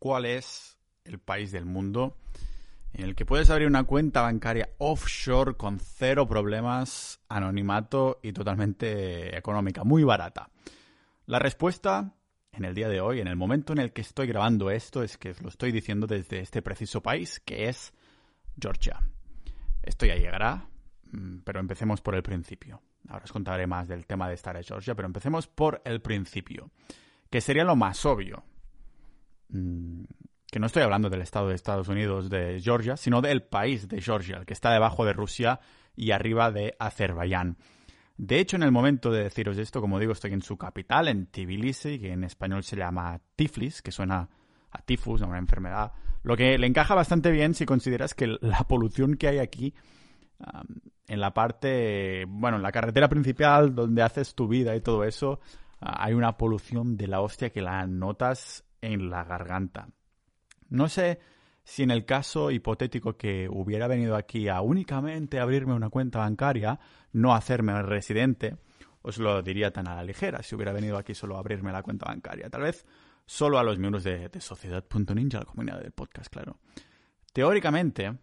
cuál es el país del mundo en el que puedes abrir una cuenta bancaria offshore con cero problemas, anonimato y totalmente económica, muy barata. La respuesta en el día de hoy, en el momento en el que estoy grabando esto, es que os lo estoy diciendo desde este preciso país, que es Georgia. Esto ya llegará, mm, pero empecemos por el principio. Ahora os contaré más del tema de estar en Georgia, pero empecemos por el principio, que sería lo más obvio. Mm, que no estoy hablando del estado de Estados Unidos de Georgia, sino del país de Georgia, que está debajo de Rusia y arriba de Azerbaiyán. De hecho, en el momento de deciros esto, como digo, estoy en su capital, en Tbilisi, que en español se llama Tiflis, que suena a tifus, a una enfermedad, lo que le encaja bastante bien si consideras que la polución que hay aquí en la parte, bueno, en la carretera principal donde haces tu vida y todo eso, ah, hay una polución de la hostia que la notas en la garganta. No sé si en el caso hipotético que hubiera venido aquí a únicamente abrirme una cuenta bancaria, no hacerme residente, os lo diría tan a la ligera, si hubiera venido aquí solo a abrirme la cuenta bancaria. Tal vez solo a los miembros de, de Sociedad.ninja, la comunidad del podcast, claro. Teóricamente,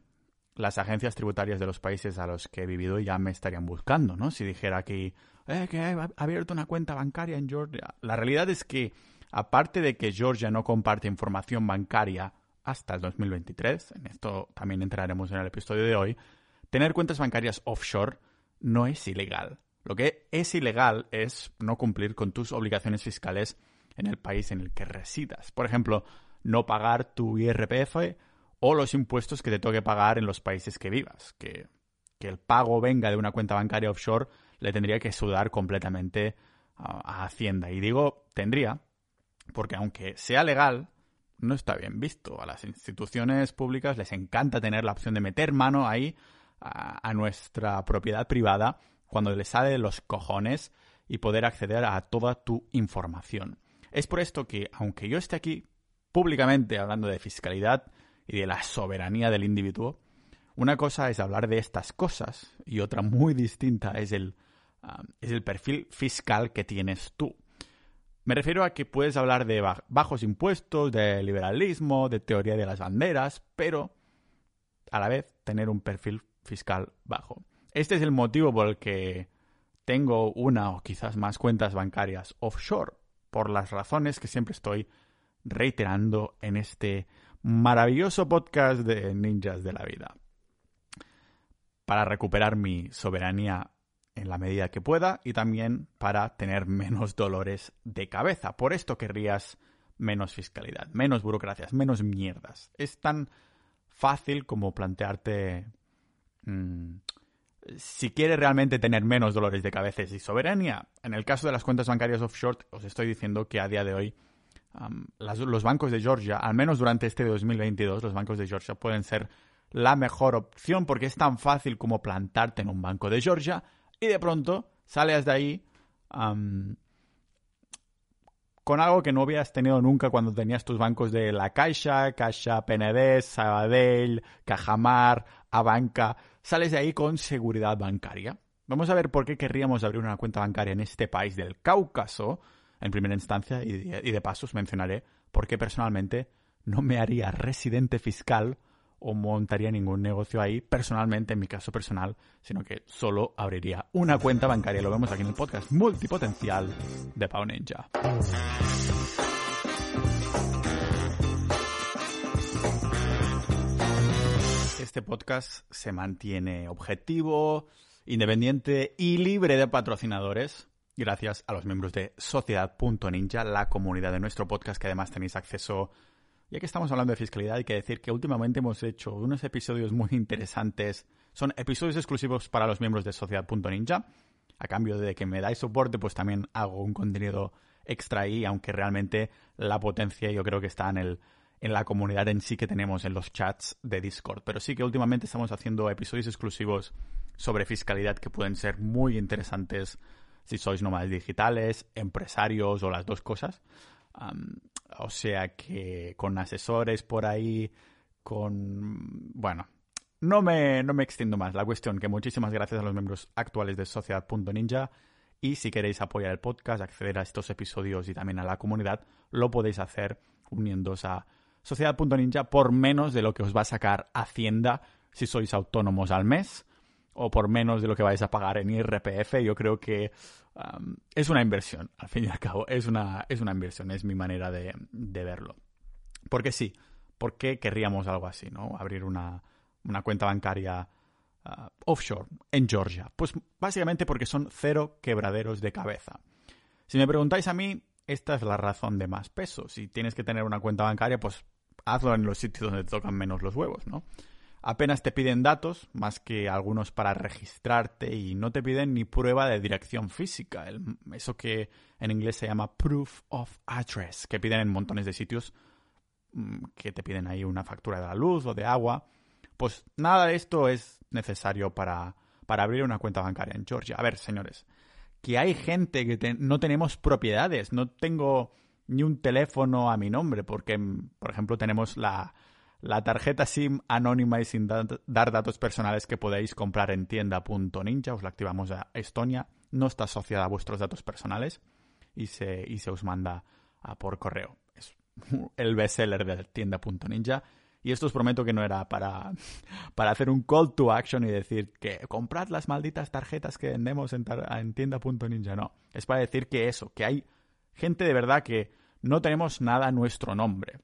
las agencias tributarias de los países a los que he vivido ya me estarían buscando, ¿no? Si dijera aquí, eh, que he abierto una cuenta bancaria en Georgia. La realidad es que, aparte de que Georgia no comparte información bancaria hasta el 2023, en esto también entraremos en el episodio de hoy, tener cuentas bancarias offshore no es ilegal. Lo que es ilegal es no cumplir con tus obligaciones fiscales en el país en el que residas. Por ejemplo, no pagar tu IRPF o los impuestos que te toque pagar en los países que vivas. Que, que el pago venga de una cuenta bancaria offshore le tendría que sudar completamente a, a Hacienda. Y digo tendría, porque aunque sea legal, no está bien visto. A las instituciones públicas les encanta tener la opción de meter mano ahí a, nuestra propiedad privada cuando les sale los cojones y poder acceder a toda tu información. Es por esto que, aunque yo esté aquí públicamente hablando de fiscalidad y de la soberanía del individuo, una cosa es hablar de estas cosas y otra muy distinta es el, uh, es el perfil fiscal que tienes tú. Me refiero a que puedes hablar de bajos impuestos, de liberalismo, de teoría de las banderas, pero a la vez tener un perfil fiscal bajo. Este es el motivo por el que tengo una o quizás más cuentas bancarias offshore, por las razones que siempre estoy reiterando en este maravilloso podcast de ninjas de la vida. Para recuperar mi soberanía en la medida que pueda y también para tener menos dolores de cabeza. Por esto querrías menos fiscalidad, menos burocracias, menos mierdas. Es tan fácil como plantearte mmm, si quieres realmente tener menos dolores de cabeza y soberanía. En el caso de las cuentas bancarias offshore, os estoy diciendo que a día de hoy los bancos de Georgia, al menos durante este 2022, los bancos de Georgia pueden ser la mejor opción porque es tan fácil como plantarte en un banco de Georgia y de pronto sales de ahí con algo que no habías tenido nunca cuando tenías tus bancos de La Caixa, Caixa Penedés, Sabadell, Cajamar, Abanca. Sales de ahí con seguridad bancaria. Vamos a ver por qué querríamos abrir una cuenta bancaria en este país del Cáucaso, en primera instancia, y de, y mencionaré por qué personalmente no me haría residente fiscal o montaría ningún negocio ahí personalmente, en mi caso personal, sino que solo abriría una cuenta bancaria. Lo vemos aquí en el podcast multipotencial de Pau Ninja. Este podcast se mantiene objetivo, independiente y libre de patrocinadores gracias a los miembros de Sociedad.ninja, la comunidad de nuestro podcast que además tenéis acceso ya que estamos hablando de fiscalidad, hay que decir que últimamente hemos hecho unos episodios muy interesantes. Son episodios exclusivos para los miembros de Sociedad.ninja. A cambio de que me dais soporte, pues también hago un contenido extra ahí, aunque realmente la potencia yo creo que está en, el, en la comunidad en sí que tenemos en los chats de Discord. Pero sí que últimamente estamos haciendo episodios exclusivos sobre fiscalidad que pueden ser muy interesantes si sois nómadas digitales, empresarios o las dos cosas. O sea que con asesores por ahí, con... Bueno, no me, no me extiendo más. La cuestión que muchísimas gracias a los miembros actuales de Sociedad.ninja y si queréis apoyar el podcast, acceder a estos episodios y también a la comunidad, lo podéis hacer uniéndose a sociedad.ninja por menos de lo que os va a sacar Hacienda si sois autónomos al mes o por menos de lo que vais a pagar en IRPF. Yo creo que es una inversión, al fin y al cabo, es una, es una inversión, es mi manera de, verlo. Porque sí, ¿por qué querríamos algo así, no? Abrir una, cuenta bancaria uh, offshore en Georgia. Pues básicamente porque son cero quebraderos de cabeza. Si me preguntáis a mí, esta es la razón de más peso. Si tienes que tener una cuenta bancaria, pues hazlo en los sitios donde te tocan menos los huevos, ¿no? Apenas te piden datos, más que algunos para registrarte, y no te piden ni prueba de dirección física, eso que en inglés se llama proof of address, que piden en montones de sitios mm, que te piden ahí una factura de la luz o de agua. Pues nada de esto es necesario para, para abrir una cuenta bancaria en Georgia. A ver, señores, que hay gente que no tenemos propiedades, no tengo ni un teléfono a mi nombre, porque, por ejemplo, tenemos la, la tarjeta SIM anónima y sin dar datos personales que podéis comprar en tienda.ninja, os la activamos a Estonia, no está asociada a vuestros datos personales y se, y se os manda por correo. Es el bestseller de tienda.ninja. Y esto os prometo que no era para, para hacer un call to action y decir que comprad las malditas tarjetas que vendemos en, en tienda.ninja. No, es para decir que eso, que hay gente de verdad que no tenemos nada a nuestro nombre.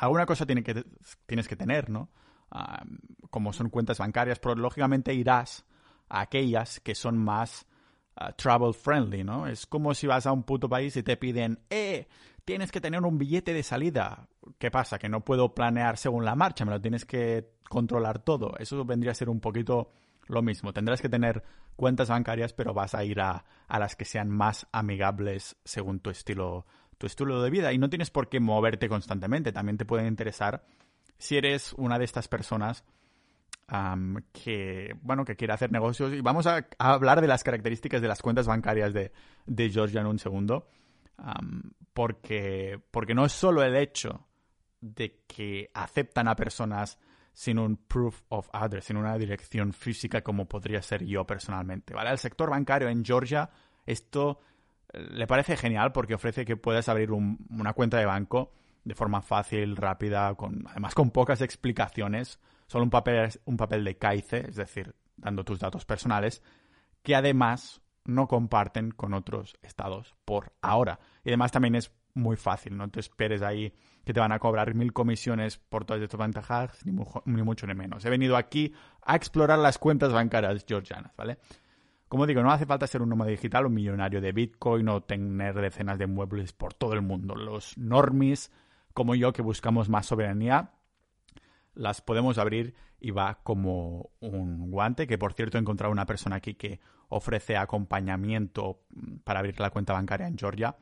Alguna cosa tiene que, tienes que tener, ¿no? Ah, como son cuentas bancarias, pero lógicamente irás a aquellas que son más ah, travel friendly, ¿no? Es como si vas a un puto país y te piden, eh, tienes que tener un billete de salida. ¿Qué pasa? Que no puedo planear según la marcha, me lo tienes que controlar todo. Eso vendría a ser un poquito lo mismo. Tendrás que tener cuentas bancarias, pero vas a ir a, a las que sean más amigables según tu estilo, tu estilo de vida. Y no tienes por qué moverte constantemente. También te pueden interesar si eres una de estas personas que, bueno, que quiere hacer negocios. Y vamos a, hablar de las características de las cuentas bancarias de, de Georgia en un segundo. porque, porque no es solo el hecho de que aceptan a personas sin un proof of address, sin una dirección física como podría ser yo personalmente. ¿vale? Al sector bancario en Georgia esto le parece genial porque ofrece que puedas abrir una cuenta de banco de forma fácil, rápida, con, además con pocas explicaciones, solo un papel, un papel de CAICE, es decir, dando tus datos personales, que además no comparten con otros estados por ahora. Y además también es muy fácil, no te esperes ahí que te van a cobrar mil comisiones por todas estas ventajas, ni, ni, mucho ni menos. He venido aquí a explorar las cuentas bancarias georgianas, ¿vale? Como digo, no hace falta ser un nómada digital, un millonario de Bitcoin o tener decenas de muebles por todo el mundo. Los normies, como yo, que buscamos más soberanía, las podemos abrir y va como un guante, que por cierto he encontrado una persona aquí que ofrece acompañamiento para abrir la cuenta bancaria en Georgia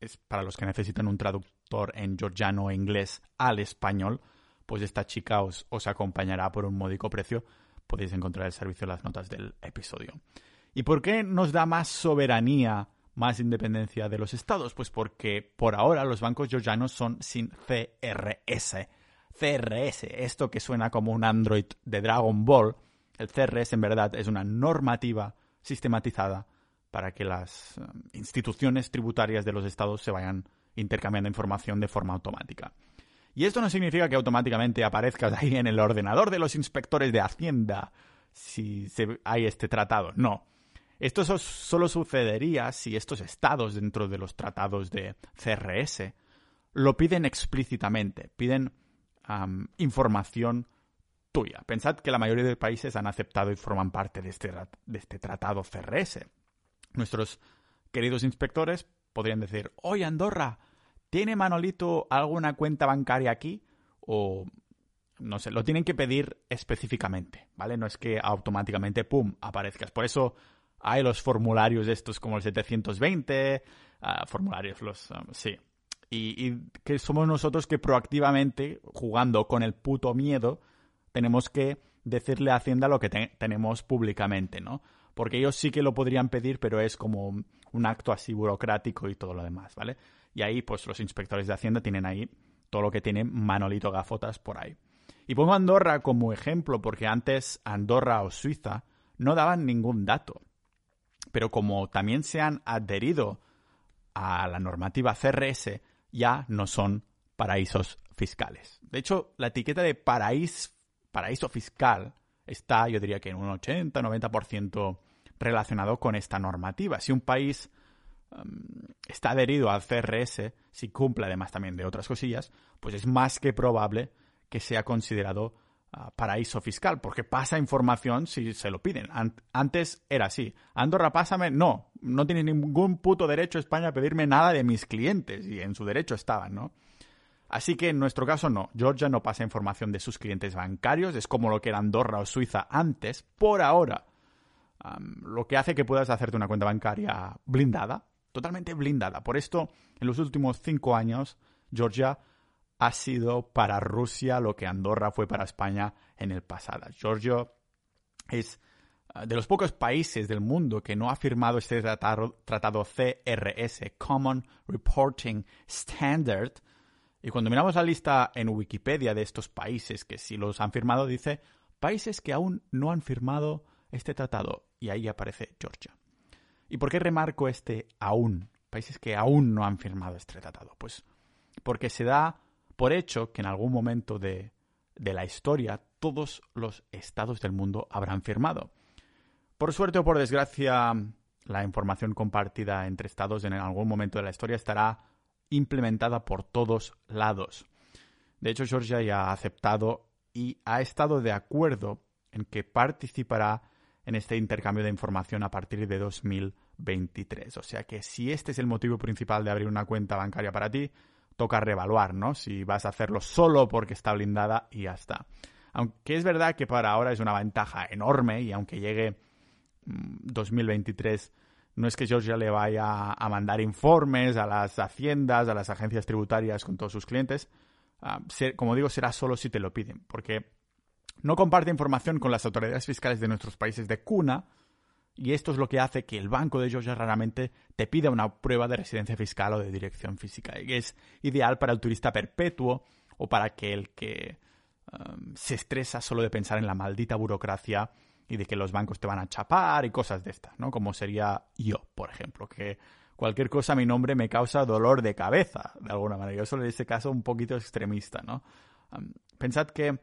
es para los que necesitan un traductor en georgiano e inglés al español, pues esta chica os, os acompañará por un módico precio. Podéis encontrar el servicio en las notas del episodio. ¿Y por qué nos da más soberanía, más independencia de los estados? Pues porque por ahora los bancos georgianos son sin CRS. CRS, esto que suena como un Android de Dragon Ball, el CRS en verdad es una normativa sistematizada para que las eh, instituciones tributarias de los estados se vayan intercambiando información de forma automática. Y esto no significa que automáticamente aparezcas ahí en el ordenador de los inspectores de Hacienda si hay este tratado. No. Esto solo sucedería si estos estados dentro de los tratados de CRS lo piden explícitamente, piden información tuya. Pensad que la mayoría de países han aceptado y forman parte de este, de este tratado CRS. Nuestros queridos inspectores podrían decir, oye Andorra, ¿tiene Manolito alguna cuenta bancaria aquí? O no sé, lo tienen que pedir específicamente, ¿vale? No es que automáticamente, ¡pum!, aparezcas. Por eso hay los formularios estos como el 720, ah, formularios los... Um, sí. Y, que somos nosotros que proactivamente, jugando con el puto miedo, tenemos que decirle a Hacienda lo que tenemos públicamente, ¿no? porque ellos sí que lo podrían pedir, pero es como un acto así burocrático y todo lo demás, ¿vale? Y ahí, pues los inspectores de Hacienda tienen ahí todo lo que tiene Manolito Gafotas por ahí. Y pongo Andorra como ejemplo porque antes Andorra o Suiza no daban ningún dato. Pero como también se han adherido a la normativa CRS, ya no son paraísos fiscales. De hecho, la etiqueta de paraíso, paraíso fiscal está, yo diría que en un 80-90% relacionado con esta normativa. Si un país está adherido al CRS, si cumple además también de otras cosillas, pues es más que probable que sea considerado uh, paraíso fiscal, porque pasa información si se lo piden. antes era así. Andorra, pásame. No, no tiene ningún puto derecho España a pedirme nada de mis clientes, y en su derecho estaban, ¿no? Así que en nuestro caso no, Georgia no pasa información de sus clientes bancarios, es como lo que era Andorra o Suiza antes, por ahora. lo que hace que puedas hacerte una cuenta bancaria blindada, totalmente blindada. Por esto, en los últimos cinco años, Georgia ha sido para Rusia lo que Andorra fue para España en el pasado. Georgia es ah, de los pocos países del mundo que no ha firmado este tratado CRS, Common Reporting Standard, y cuando miramos la lista en Wikipedia de estos países que sí los han firmado, dice países que aún no han firmado este tratado. Y ahí aparece Georgia. ¿Y por qué remarco este aún? Países que aún no han firmado este tratado. Pues porque se da por hecho que en algún momento de, de la historia todos los estados del mundo habrán firmado. Por suerte o por desgracia, la información compartida entre estados en algún momento de la historia estará implementada por todos lados. De hecho, Georgia ya ha aceptado y ha estado de acuerdo en que participará en este intercambio de información a partir de 2023. O sea que si este es el motivo principal de abrir una cuenta bancaria para ti, toca reevaluar, ¿no? Si vas a hacerlo solo porque está blindada y ya está. Aunque es verdad que para ahora es una ventaja enorme y aunque llegue 2023 mm, no es que Georgia le vaya a mandar informes a las haciendas, a las agencias tributarias con todos sus clientes. Ah, como digo, será solo si te lo piden, porque no comparte información con las autoridades fiscales de nuestros países de cuna, y esto es lo que hace que el banco de Georgia raramente te pida una prueba de residencia fiscal o de dirección física. Y es ideal para el turista perpetuo o para aquel que um, se estresa solo de pensar en la maldita burocracia y de que los bancos te van a chapar y cosas de estas, ¿no? Como sería yo, por ejemplo, que cualquier cosa a mi nombre me causa dolor de cabeza, de alguna manera. Yo soy en este caso un poquito extremista, ¿no? pensad que,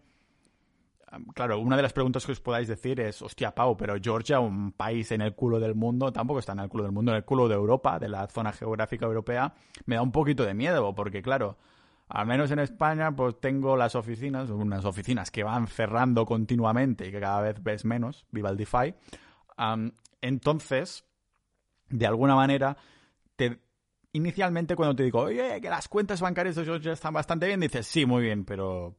claro, una de las preguntas que os podáis decir es, hostia, Pau, pero Georgia, un país en el culo del mundo, tampoco está en el culo del mundo, en el culo de Europa, de la zona geográfica europea, me da un poquito de miedo, porque claro, al menos en España, pues tengo las oficinas, unas oficinas que van cerrando continuamente y que cada vez ves menos, viva el DeFi. entonces, de alguna manera, te, inicialmente cuando te digo, oye, que las cuentas bancarias de Georgia están bastante bien, dices, sí, muy bien, pero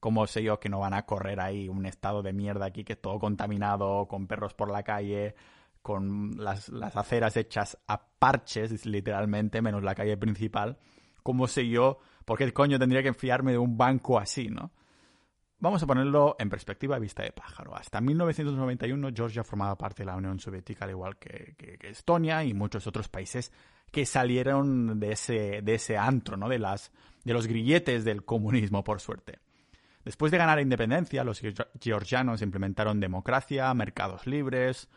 ¿cómo sé yo que no van a correr ahí un estado de mierda aquí que es todo contaminado, con perros por la calle, con las, aceras hechas a parches, literalmente, menos la calle principal? ¿Cómo sé yo ¿Por qué coño tendría que fiarme de un banco así, no? Vamos a ponerlo en perspectiva a vista de pájaro. Hasta 1991 Georgia formaba parte de la Unión Soviética, al igual que, Estonia y muchos otros países que salieron de ese, de ese antro, ¿no? De, las, de los grilletes del comunismo, por suerte. Después de ganar la independencia, los georgianos implementaron democracia, mercados libres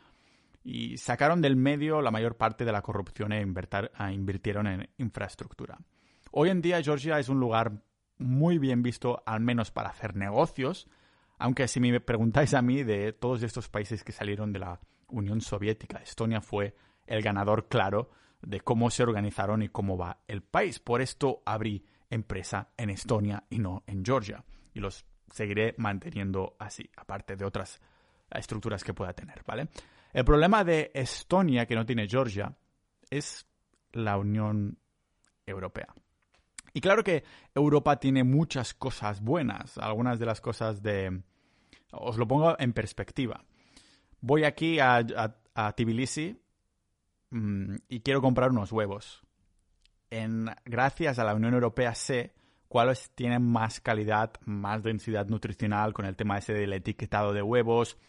y sacaron del medio la mayor parte de la corrupción e invirtieron en infraestructura. Hoy en día Georgia es un lugar muy bien visto, al menos para hacer negocios, aunque si me preguntáis a mí de todos estos países que salieron de la Unión Soviética, Estonia fue el ganador claro de cómo se organizaron y cómo va el país. Por esto abrí empresa en Estonia y no en Georgia. Y los seguiré manteniendo así, aparte de otras estructuras que pueda tener, ¿vale? El problema de Estonia, que no tiene Georgia, es la Unión Europea. Y claro que Europa tiene muchas cosas buenas, algunas de las cosas de... Os lo pongo en perspectiva. Voy aquí a, Tbilisi mm, y quiero comprar unos huevos. En, gracias a la Unión Europea sé cuáles tienen más calidad, más densidad nutricional con el tema ese del etiquetado de huevos.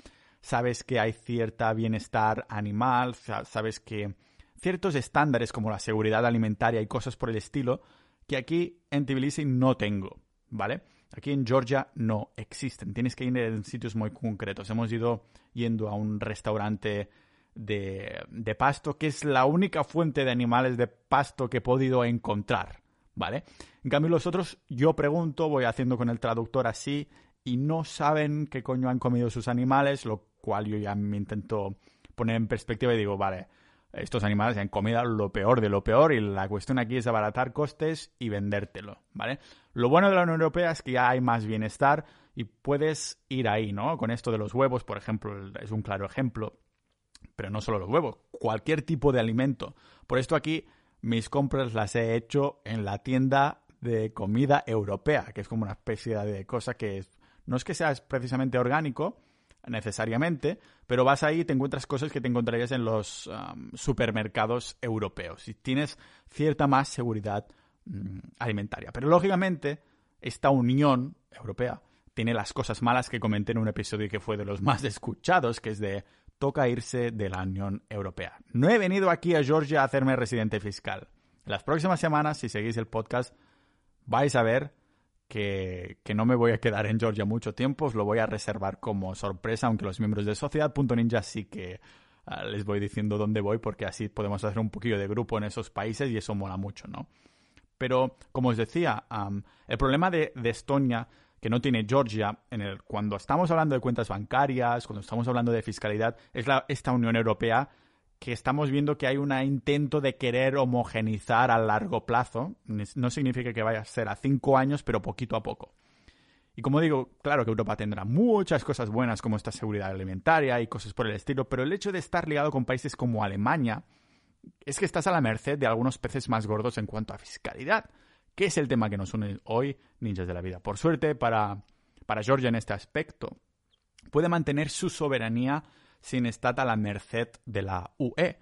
Sabes que hay cierta bienestar animal, sabes que ciertos estándares como la seguridad alimentaria y cosas por el estilo que aquí en Tbilisi no tengo, ¿vale? Aquí en Georgia no existen. Tienes que ir en sitios muy concretos. Hemos ido yendo a un restaurante de, pasto, que es la única fuente de animales de pasto que he podido encontrar. ¿Vale? En cambio los otros, yo pregunto, voy haciendo con el traductor así y no saben qué coño han comido sus animales, lo cual yo ya me intento poner en perspectiva y digo, vale, estos animales han comido lo peor de lo peor y la cuestión aquí es abaratar costes y vendértelo, ¿vale? Lo bueno de la Unión Europea es que ya hay más bienestar y puedes ir ahí, ¿no? Con esto de los huevos, por ejemplo, es un claro ejemplo. Pero no solo los huevos, cualquier tipo de alimento. Por esto aquí mis compras las he hecho en la tienda de comida europea, que es como una especie de cosa que no es que sea precisamente orgánico, necesariamente, pero vas ahí y te encuentras cosas que te encontrarías en los supermercados europeos y tienes cierta más seguridad mm, alimentaria. Pero lógicamente, esta Unión Europea tiene las cosas malas que comenté en un episodio que fue de los más escuchados, que es de toca irse de la Unión Europea. No he venido aquí a Georgia a hacerme residente fiscal. Las próximas semanas, si seguís el podcast, vais a ver que, no me voy a quedar en Georgia mucho tiempo, os lo voy a reservar como sorpresa, aunque los miembros de Sociedad.ninja sí que ah, les voy diciendo dónde voy, porque así podemos hacer un poquillo de grupo en esos países y eso mola mucho, ¿no? Pero, como os decía, el problema de Estonia que no tiene Georgia, en el, cuando estamos hablando de cuentas bancarias, cuando estamos hablando de fiscalidad, es la, esta Unión Europea que estamos viendo que hay un intento de querer homogenizar a largo plazo. No significa que vaya a ser a cinco años, pero poquito a poco. Y como digo, claro que Europa tendrá muchas cosas buenas como esta seguridad alimentaria y cosas por el estilo, pero el hecho de estar ligado con países como Alemania es que estás a la merced de algunos peces más gordos en cuanto a fiscalidad que es el tema que nos une hoy, ninjas de la vida. Por suerte para, para Georgia en este aspecto, puede mantener su soberanía sin estar a la merced de la UE.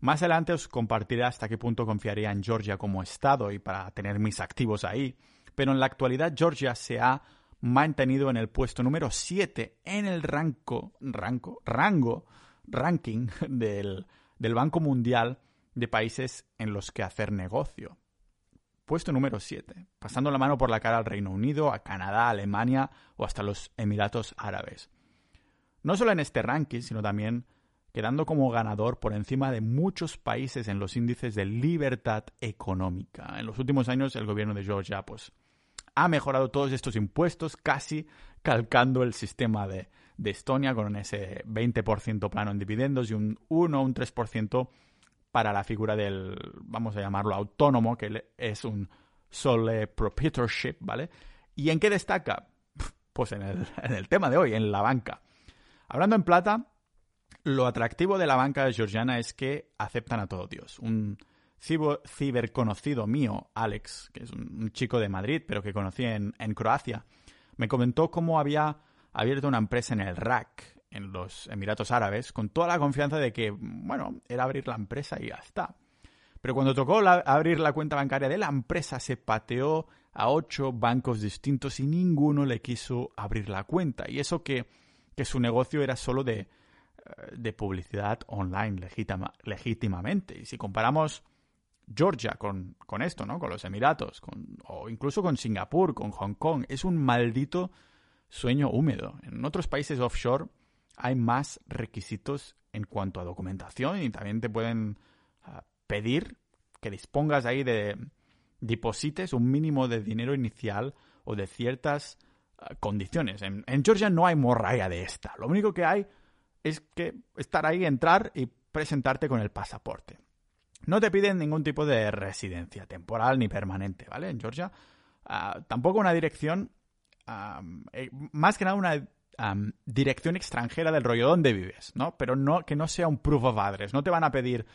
Más adelante os compartiré hasta qué punto confiaría en Georgia como Estado y para tener mis activos ahí, pero en la actualidad Georgia se ha mantenido en el puesto número 7 en el rango, rango, rango ranking del, del Banco Mundial de países en los que hacer negocio. Puesto número 7, pasando la mano por la cara al Reino Unido, a Canadá, Alemania o hasta los Emiratos Árabes. No solo en este ranking, sino también quedando como ganador por encima de muchos países en los índices de libertad económica. En los últimos años el gobierno de Georgia pues, ha mejorado todos estos impuestos casi calcando el sistema de, de Estonia con ese 20% plano en dividendos y un 1 o un 3% para la figura del, vamos a llamarlo autónomo, que es un sole proprietorship, ¿vale? ¿Y en qué destaca? Pues en el, tema de hoy, en la banca. Hablando en plata, lo atractivo de la banca georgiana es que aceptan a todo Dios. Un ciberconocido mío, Alex, que es un, chico de Madrid, pero que conocí en, en Croacia, me comentó cómo había abierto una empresa en el RAC, en los Emiratos Árabes con toda la confianza de que, bueno, era abrir la empresa y ya está. Pero cuando tocó abrir la cuenta bancaria de la empresa, se pateó a ocho bancos distintos y ninguno le quiso abrir la cuenta. Y eso que, que su negocio era solo de, eh, de publicidad online legítimamente. Y si comparamos Georgia con, con, esto, ¿no? Con los Emiratos, con, o incluso con Singapur, con Hong Kong, es un maldito sueño húmedo. En otros países offshore hay más requisitos en cuanto a documentación y también te pueden ah, pedir que dispongas ahí de deposites un mínimo de dinero inicial o de ciertas ah, condiciones. En, Georgia no hay morralla de esta. Lo único que hay es que estar ahí, entrar y presentarte con el pasaporte. No te piden ningún tipo de residencia temporal ni permanente, ¿vale? En Georgia. Ah, tampoco una dirección, eh, más que nada una dirección extranjera del rollo donde vives, ¿no? Pero no que no sea un proof of address. No te van a pedir,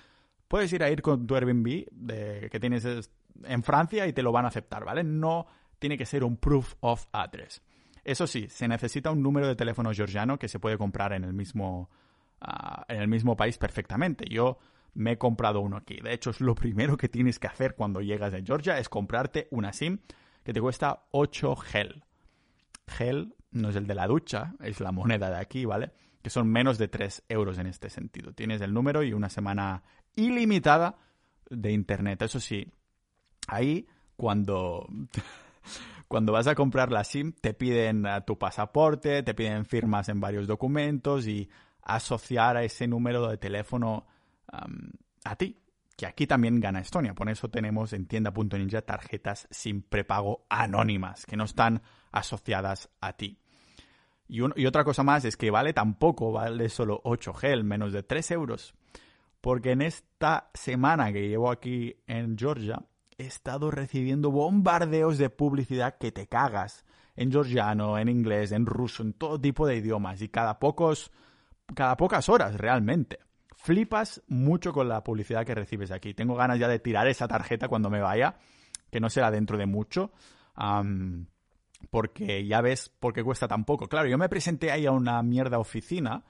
puedes ir a ir con tu Airbnb de, que tienes en Francia y te lo van a aceptar, ¿vale? No tiene que ser un proof of address. Eso sí, se necesita un número de teléfono georgiano que se puede comprar en el mismo, ah, en el mismo país perfectamente. Yo me he comprado uno aquí. De hecho, es lo primero que tienes que hacer cuando llegas a Georgia, es comprarte una SIM que te cuesta 8 gel. Gel no es el de la ducha, es la moneda de aquí, ¿vale? Que son menos de 3 euros en este sentido. Tienes el número y una semana ilimitada de internet. Eso sí, ahí cuando, cuando vas a comprar la SIM te piden tu pasaporte, te piden firmas en varios documentos y asociar a ese número de teléfono a ti. que aquí también gana Estonia. Por eso tenemos en tienda.ninja tarjetas sin prepago anónimas, que no están asociadas a ti. Y, y, otra cosa más es que vale tampoco, vale solo 8 gel, menos de 3 euros. Porque en esta semana que llevo aquí en Georgia, he estado recibiendo bombardeos de publicidad que te cagas. En georgiano, en inglés, en ruso, en todo tipo de idiomas. Y cada pocos, cada pocas horas realmente flipas mucho con la publicidad que recibes aquí. Tengo ganas ya de tirar esa tarjeta cuando me vaya, que no será dentro de mucho. Porque ya ves por qué cuesta tan poco. Claro, yo me presenté ahí a una mierda oficina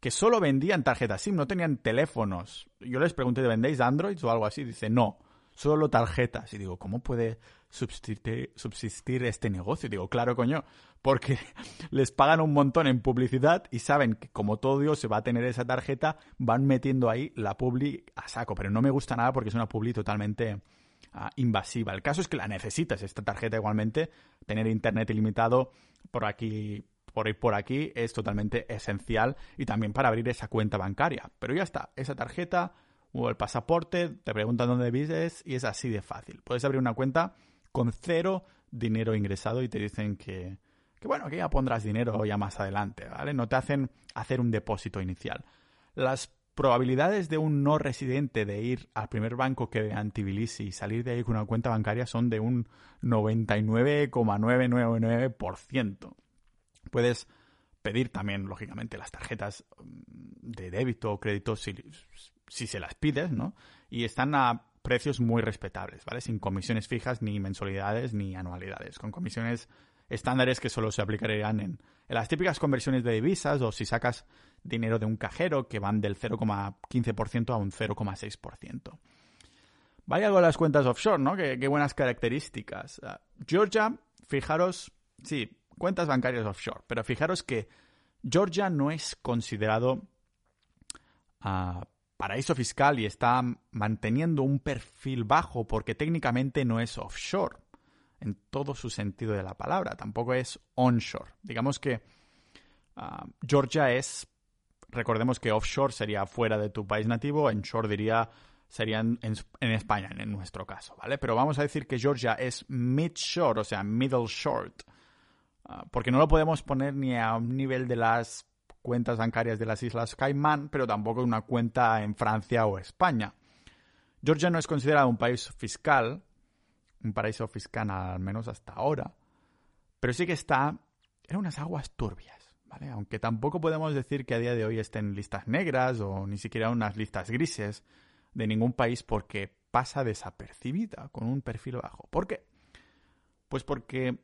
que solo vendían tarjetas SIM, no tenían teléfonos. Yo les pregunté, ¿vendéis Android o algo así? Dice, no, solo tarjetas. Y digo, ¿cómo puede subsistir, este negocio? digo, claro, coño, porque les pagan un montón en publicidad y saben que como todo Dios se va a tener esa tarjeta, van metiendo ahí la publi a saco. Pero no me gusta nada porque es una publi totalmente ah, invasiva. El caso es que la necesitas, esta tarjeta igualmente. Tener internet ilimitado por aquí, por ir por aquí es totalmente esencial y también para abrir esa cuenta bancaria. Pero ya está, esa tarjeta o el pasaporte, te preguntan dónde vives y es así de fácil. Puedes abrir una cuenta con cero dinero ingresado y te dicen que, que bueno, que ya pondrás dinero ya más adelante, ¿vale? No te hacen hacer un depósito inicial. Las probabilidades de un no residente de ir al primer banco que vean Tbilisi y salir de ahí con una cuenta bancaria son de un 99,999%. Puedes pedir también, lógicamente, las tarjetas mm, de débito o crédito si, si se las pides, ¿no? Y están a precios muy respetables, ¿vale? Sin comisiones fijas, ni mensualidades, ni anualidades. Con comisiones estándares que solo se aplicarían en, las típicas conversiones de divisas o si sacas dinero de un cajero que van del 0,15% a un 0,6%. Vaya algo las cuentas offshore, ¿no? Qué, buenas características. Ah, Georgia, fijaros, sí, cuentas bancarias offshore, pero fijaros que Georgia no es considerado uh, paraíso fiscal y está manteniendo un perfil bajo porque técnicamente no es offshore en todo su sentido de la palabra, tampoco es onshore. Digamos que ah, Georgia es, recordemos que offshore sería fuera de tu país nativo, onshore diría sería en, España, en nuestro caso, ¿vale? Pero vamos a decir que Georgia es mid-shore, o sea, middle short, ah, porque no lo podemos poner ni a un nivel de las cuentas bancarias de las Islas Caimán, pero tampoco una cuenta en Francia o España. Georgia no es considerado un país fiscal, un paraíso fiscal al menos hasta ahora, pero sí que está en unas aguas turbias, Aunque tampoco podemos decir que a día de hoy esté en listas negras o ni siquiera unas listas grises de ningún país porque pasa desapercibida, con un perfil bajo. ¿Por qué? Pues porque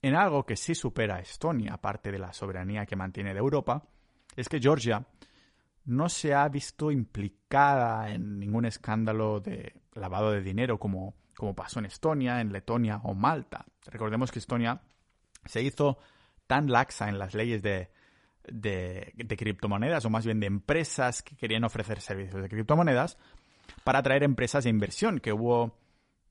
en algo que sí supera a Estonia, aparte de la soberanía que mantiene de Europa, es que Georgia no se ha visto implicada en ningún escándalo de lavado de dinero como, como pasó en Estonia, en Letonia o Malta. Recordemos que Estonia se hizo tan laxa en las leyes de, de, criptomonedas, o más bien de empresas que querían ofrecer servicios de criptomonedas, para atraer empresas de inversión, que hubo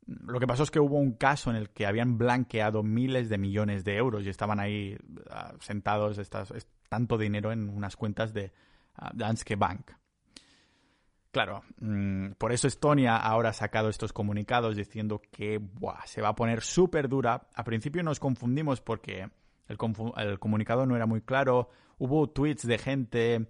lo que pasó es que hubo un caso en el que habían blanqueado miles de millones de euros y estaban ahí ah, sentados estas, tanto dinero en unas cuentas de ah, Danske Bank. Claro, mm, por eso Estonia ahora ha sacado estos comunicados diciendo que se va a poner súper dura. A principio nos confundimos porque el, comunicado no era muy claro. Hubo tweets de gente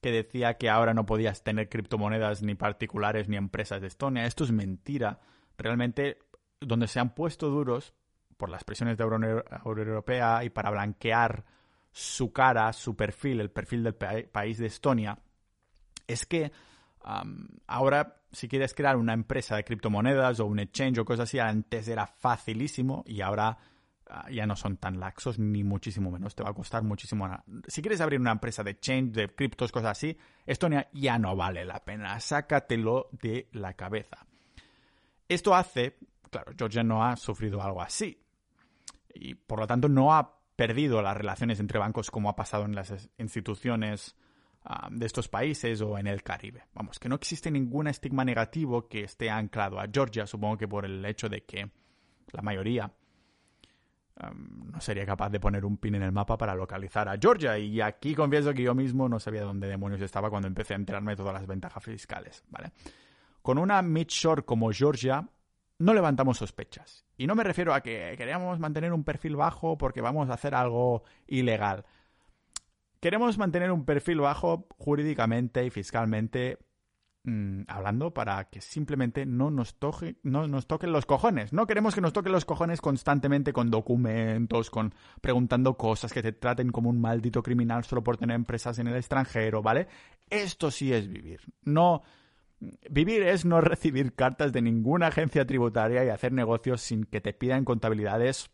que decía que ahora no podías tener criptomonedas ni particulares ni empresas de Estonia. Esto es mentira realmente donde se han puesto duros por las presiones de Euro Europea y para blanquear su cara, su perfil, el perfil del país de Estonia, es que ahora si quieres crear una empresa de criptomonedas o un exchange o cosas así, antes era facilísimo y ahora ah, ya no son tan laxos ni muchísimo menos, te va a costar muchísimo. Si quieres abrir una empresa de exchange, de criptos, cosas así, Estonia ya no vale la pena, sácatelo de la cabeza. Esto hace, claro, Georgia no ha sufrido algo así. Y por lo tanto no ha perdido las relaciones entre bancos como ha pasado en las instituciones ah, de estos países o en el Caribe. Vamos, que no existe ningún estigma negativo que esté anclado a Georgia, supongo que por el hecho de que la mayoría no sería capaz de poner un pin en el mapa para localizar a Georgia. Y aquí confieso que yo mismo no sabía dónde demonios estaba cuando empecé a enterarme de todas las ventajas fiscales, ¿vale? con una midshore como Georgia no levantamos sospechas. Y no me refiero a que queremos mantener un perfil bajo porque vamos a hacer algo ilegal. Queremos mantener un perfil bajo jurídicamente y fiscalmente mm, hablando para que simplemente no nos, toque, no nos toquen los cojones. No queremos que nos toquen los cojones constantemente con documentos, con preguntando cosas, que te traten como un maldito criminal solo por tener empresas en el extranjero, ¿vale? Esto sí es vivir. No Vivir es no recibir cartas de ninguna agencia tributaria y hacer negocios sin que te pidan contabilidades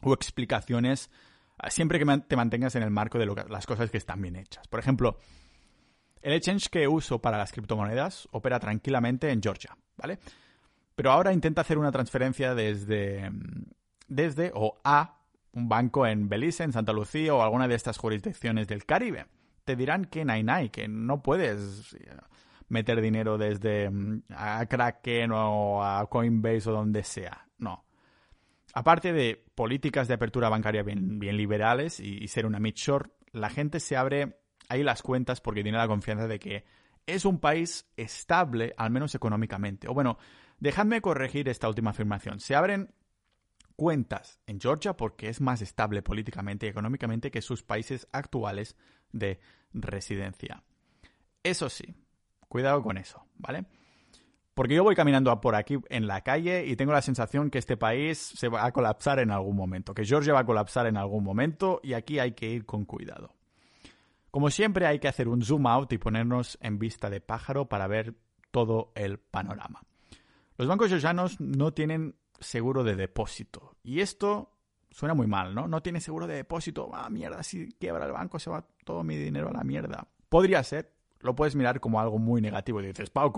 o explicaciones ah, siempre que te mantengas en el marco de las cosas que están bien hechas. Por ejemplo, el exchange que uso para las criptomonedas opera tranquilamente en Georgia, ¿vale? Pero ahora intenta hacer una transferencia desde, desde o a un banco en Belice, en Santa Lucía o alguna de estas jurisdicciones del Caribe. Te dirán que que no puedes meter dinero desde mm, a Kraken o a Coinbase o donde sea. No. Aparte de políticas de apertura bancaria bien, liberales y, ser una mid-short, la gente se abre ahí las cuentas porque tiene la confianza de que es un país estable, al menos económicamente. O bueno, dejadme corregir esta última afirmación. Se abren cuentas en Georgia porque es más estable políticamente y económicamente que sus países actuales de residencia. Eso sí, Cuidado con eso, ¿vale? Porque yo voy caminando por aquí en la calle y tengo la sensación que este país se va a colapsar en algún momento, que Georgia va a colapsar en algún momento y aquí hay que ir con cuidado. Como siempre hay que hacer un zoom out y ponernos en vista de pájaro para ver todo el panorama. Los bancos georgianos no tienen seguro de depósito y esto suena muy mal, ¿no? No tiene seguro de depósito. Ah, mierda, si quiebra el banco se va todo mi dinero a la mierda. Podría ser, lo puedes mirar como algo muy negativo y dices, Pau,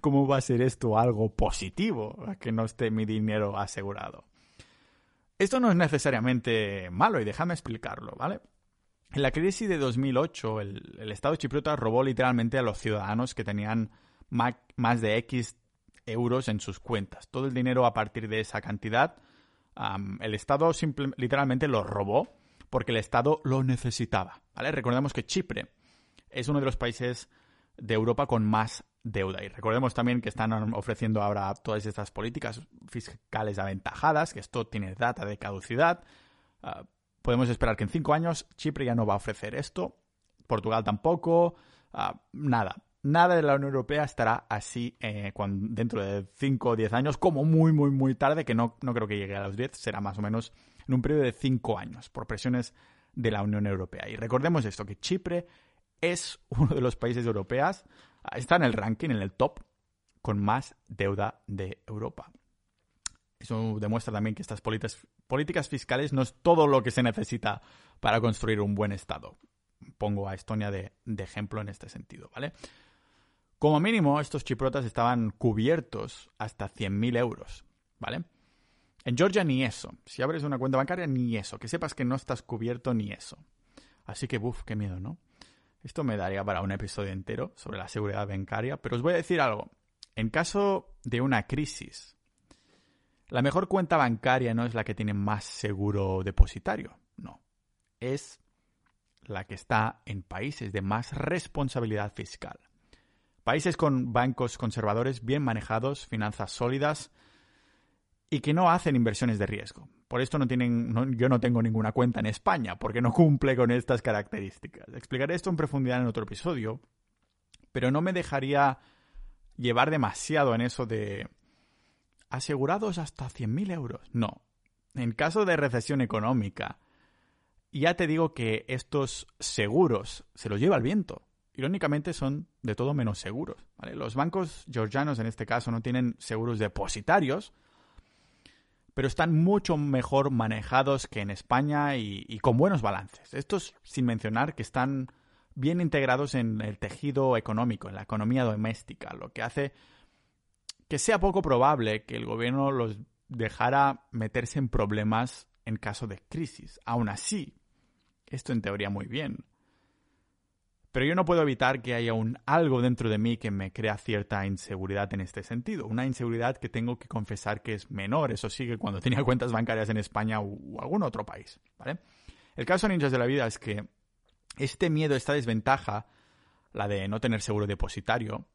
¿cómo va a ser esto algo positivo? Que no esté mi dinero asegurado. Esto no es necesariamente malo y déjame explicarlo, ¿vale? En la crisis de 2008, el, Estado chipriota robó literalmente a los ciudadanos que tenían más de X euros en sus cuentas. Todo el dinero a partir de esa cantidad, el Estado literalmente lo robó porque el Estado lo necesitaba, ¿vale? Recordemos que Chipre es uno de los países de Europa con más deuda. Y recordemos también que están ofreciendo ahora todas estas políticas fiscales aventajadas, que esto tiene data de caducidad. Ah, podemos esperar que en cinco años Chipre ya no va a ofrecer esto, Portugal tampoco, ah, nada. Nada de la Unión Europea estará así eh, dentro de cinco o diez años, como muy, muy, muy tarde, que no, no creo que llegue a los diez, será más o menos en un periodo de cinco años, por presiones de la Unión Europea. Y recordemos esto, que Chipre es uno de los países europeos, está en el ranking, en el top, con más deuda de Europa. Eso demuestra también que estas políticas fiscales no es todo lo que se necesita para construir un buen Estado. Pongo a Estonia de, ejemplo en este sentido, ¿vale? Como mínimo, estos chiprotas estaban cubiertos hasta 100.000 euros, ¿vale? En Georgia ni eso. Si abres una cuenta bancaria, ni eso. Que sepas que no estás cubierto ni eso. Así que, buf, qué miedo, ¿no? Esto me daría para un episodio entero sobre la seguridad bancaria, pero os voy a decir algo. En caso de una crisis, la mejor cuenta bancaria no es la que tiene más seguro depositario, no. Es la que está en países de más responsabilidad fiscal. Países con bancos conservadores bien manejados, finanzas sólidas y que no hacen inversiones de riesgo. Por esto no tienen, yo no tengo ninguna cuenta en España, porque no cumple con estas características. Explicaré esto en profundidad en otro episodio, pero no me dejaría llevar demasiado en eso de asegurados hasta 100.000 euros. No. En caso de recesión económica, ya te digo que estos seguros se los lleva el viento. Irónicamente son de todo menos seguros. Los bancos georgianos en este caso no tienen seguros depositarios, pero están mucho mejor manejados que en España y, con buenos balances. Estos sin mencionar que están bien integrados en el tejido económico, en la economía doméstica, lo que hace que sea poco probable que el gobierno los dejara meterse en problemas en caso de crisis. Aún así, esto en teoría muy bien. Pero yo no puedo evitar que haya un algo dentro de mí que me crea cierta inseguridad en este sentido. Una inseguridad que tengo que confesar que es menor, eso sí, que cuando tenía cuentas bancarias en España o, algún otro país. El caso ninjas de la vida es que este miedo, esta desventaja, la de no tener seguro depositario,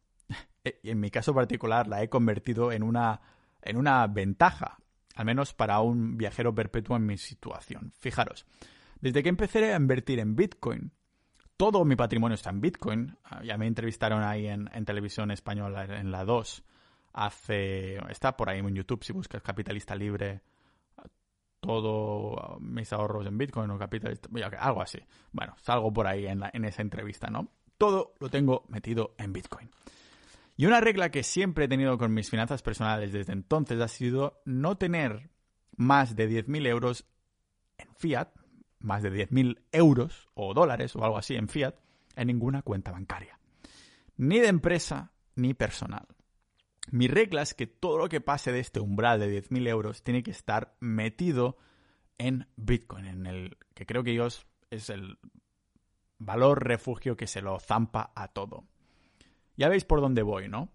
en mi caso particular la he convertido en una, en una ventaja, al menos para un viajero perpetuo en mi situación. Fijaros, desde que empecé a invertir en Bitcoin, todo mi patrimonio está en Bitcoin. Ah, ya me entrevistaron ahí en, televisión española, en la 2, hace... Está por ahí en YouTube si buscas Capitalista Libre, todo ah, mis ahorros en Bitcoin o Capitalista... Algo así. Bueno, salgo por ahí en, en esa entrevista, ¿no? Todo lo tengo metido en Bitcoin. Y una regla que siempre he tenido con mis finanzas personales desde entonces ha sido no tener más de 10.000 euros en fiat, más de 10.000 euros o dólares o algo así en fiat, en ninguna cuenta bancaria. Ni de empresa ni personal. Mi regla es que todo lo que pase de este umbral de 10.000 euros tiene que estar metido en Bitcoin, en el que creo que ellos es el valor refugio que se lo zampa a todo. Ya veis por dónde voy, ¿no?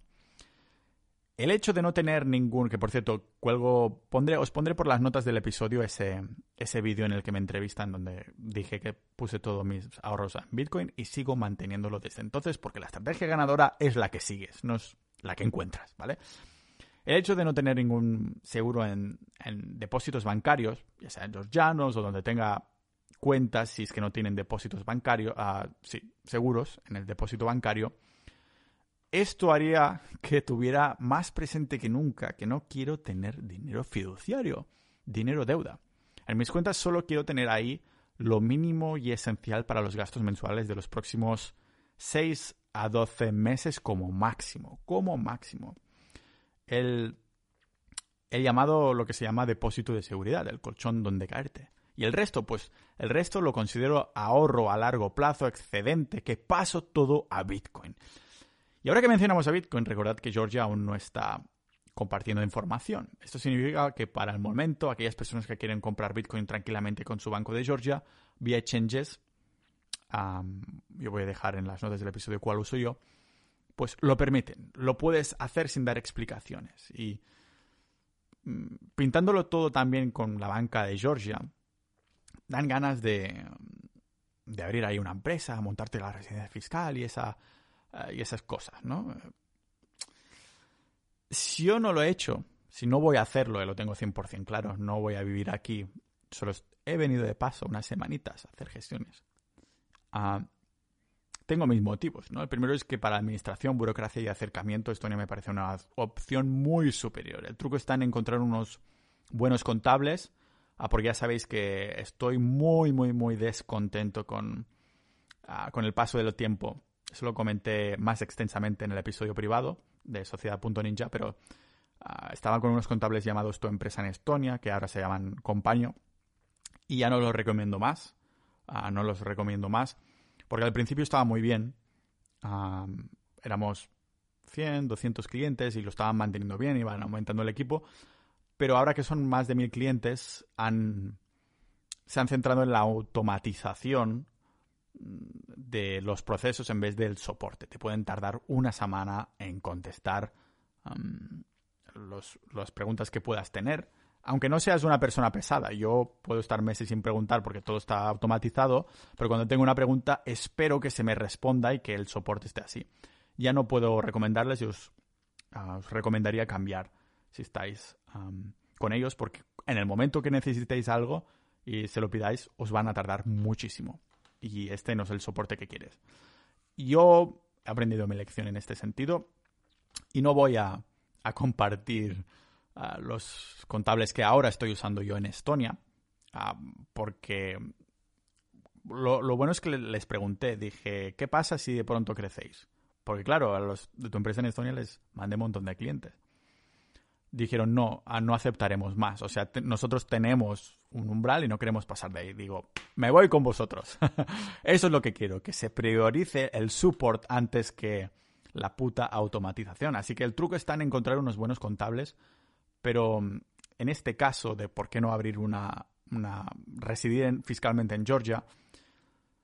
El hecho de no tener ningún, que por cierto, cuelgo, pondré, os pondré por las notas del episodio ese, ese vídeo en el que me entrevistan donde dije que puse todos mis ahorros en Bitcoin y sigo manteniéndolo desde entonces porque la estrategia ganadora es la que sigues, no es la que encuentras, ¿vale? El hecho de no tener ningún seguro en, depósitos bancarios, ya sea en los llanos o donde tenga cuentas, si es que no tienen depósitos bancarios, ah, sí, seguros en el depósito bancario, esto haría que tuviera más presente que nunca que no quiero tener dinero fiduciario, dinero deuda. En mis cuentas solo quiero tener ahí lo mínimo y esencial para los gastos mensuales de los próximos 6 a 12 meses como máximo, como máximo. El, el llamado, lo que se llama depósito de seguridad, el colchón donde caerte. Y el resto, pues el resto lo considero ahorro a largo plazo, excedente, que paso todo a Bitcoin. Y ahora que mencionamos a Bitcoin, recordad que Georgia aún no está compartiendo información. Esto significa que para el momento, aquellas personas que quieren comprar Bitcoin tranquilamente con su banco de Georgia, vía exchanges, yo voy a dejar en las notas del episodio cuál uso yo, pues lo permiten. Lo puedes hacer sin dar explicaciones. Y mm, pintándolo todo también con la banca de Georgia, dan ganas de, de abrir ahí una empresa, montarte la residencia fiscal y esa eh, y esas cosas, ¿no? Si yo no lo he hecho, si no voy a hacerlo, lo tengo 100% claro, no voy a vivir aquí, solo he venido de paso unas semanitas a hacer gestiones. Ah, tengo mis motivos, ¿no? El primero es que para administración, burocracia y acercamiento, Estonia me parece una opción muy superior. El truco está en encontrar unos buenos contables, ah, porque ya sabéis que estoy muy, muy, muy descontento con, ah, con el paso del tiempo eso lo comenté más extensamente en el episodio privado de Sociedad.ninja, pero uh, estaba con unos contables llamados Tu Empresa en Estonia, que ahora se llaman Compaño, y ya no los recomiendo más. Ah, no los recomiendo más, porque al principio estaba muy bien. éramos 100, 200 clientes y lo estaban manteniendo bien, iban aumentando el equipo, pero ahora que son más de mil clientes, han, se han centrado en la automatización de los procesos en vez del soporte. Te pueden tardar una semana en contestar las preguntas que puedas tener. Aunque no seas una persona pesada, yo puedo estar meses sin preguntar porque todo está automatizado, pero cuando tengo una pregunta espero que se me responda y que el soporte esté así. Ya no puedo recomendarles y os, ah, os recomendaría cambiar si estáis con ellos porque en el momento que necesitéis algo y se lo pidáis os van a tardar muchísimo y este no es el soporte que quieres. Yo he aprendido mi lección en este sentido y no voy a, compartir ah, los contables que ahora estoy usando yo en Estonia ah, porque lo, lo, bueno es que les pregunté, dije, ¿qué pasa si de pronto crecéis? Porque claro, a los de tu empresa en Estonia les mandé un montón de clientes dijeron no, ah, no aceptaremos más. O sea, nosotros tenemos un umbral y no queremos pasar de ahí. Digo, me voy con vosotros. Eso es lo que quiero, que se priorice el support antes que la puta automatización. Así que el truco está en encontrar unos buenos contables, pero mm, en este caso de por qué no abrir una, una residir fiscalmente en Georgia,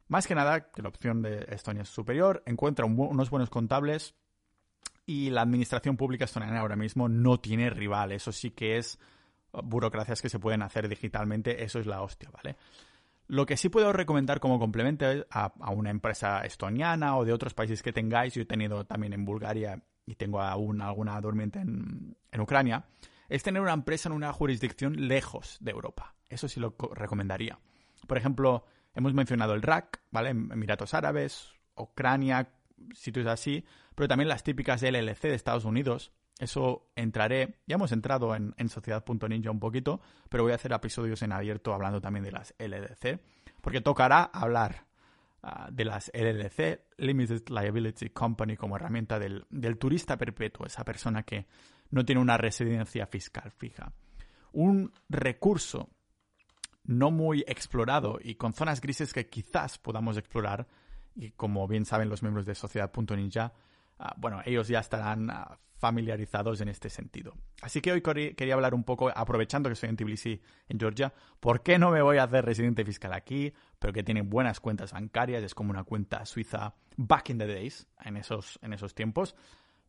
más que nada que la opción de Estonia es superior, encuentra unos buenos contables, y la administración pública estoniana ahora mismo no tiene rival. Eso sí que es uh, burocracias que se pueden hacer digitalmente, eso es la hostia, ¿vale? Lo que sí puedo recomendar como complemento a, una empresa estoniana o de otros países que tengáis, yo he tenido también en Bulgaria y tengo aún alguna durmiente en, en Ucrania, es tener una empresa en una jurisdicción lejos de Europa. Eso sí lo recomendaría. Por ejemplo, hemos mencionado el RAC, ¿vale? Emiratos Árabes, Ucrania, sitios así, pero también las típicas LLC de Estados Unidos. Eso entraré, ya hemos entrado en, Sociedad.ninja un poquito, pero voy a hacer episodios en abierto hablando también de las LLC, porque tocará hablar uh, de las LLC, Limited Liability Company, como herramienta del, del turista perpetuo, esa persona que no tiene una residencia fiscal fija. Un recurso no muy explorado y con zonas grises que quizás podamos explorar, y como bien saben los miembros de Sociedad.ninja, uh, bueno, ellos ya estarán uh, familiarizados en este sentido. Así que hoy quería hablar un poco, aprovechando que estoy en Tbilisi, en Georgia, ¿por qué no me voy a hacer residente fiscal aquí? Pero que tienen buenas cuentas bancarias, es como una cuenta suiza back in the days, en esos, en esos tiempos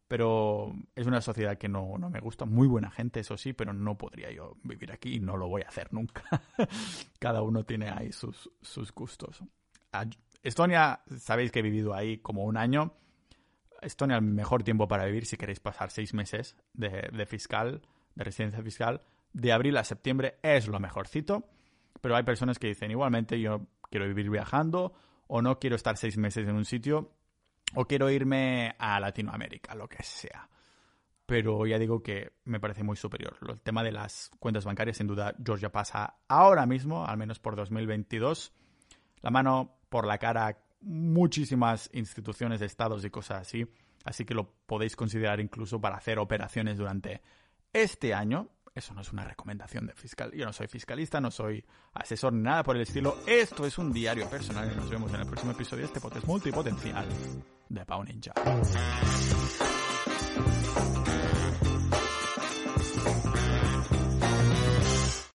pero es una sociedad que no, no, me gusta. Muy buena gente, eso sí, pero no podría yo vivir aquí y no lo voy a hacer nunca. Cada uno tiene ahí sus, sus gustos. Estonia, sabéis que he vivido ahí como un año. Estonia, el mejor tiempo para vivir si queréis pasar seis meses de, de fiscal, de residencia fiscal. De abril a septiembre es lo mejorcito, pero hay personas que dicen igualmente yo quiero vivir viajando o no quiero estar seis meses en un sitio o quiero irme a Latinoamérica, lo que sea. Pero ya digo que me parece muy superior. El tema de las cuentas bancarias, sin duda, Georgia pasa ahora mismo, al menos por 2022, la mano por la cara muchísimas instituciones, estados y cosas así. Así que lo podéis considerar incluso para hacer operaciones durante este año. Eso no es una recomendación de fiscal. Yo no soy fiscalista, no soy asesor ni nada por el estilo. Esto es un diario personal y nos vemos en el próximo episodio de este podcast multipotencial de Pau Ninja.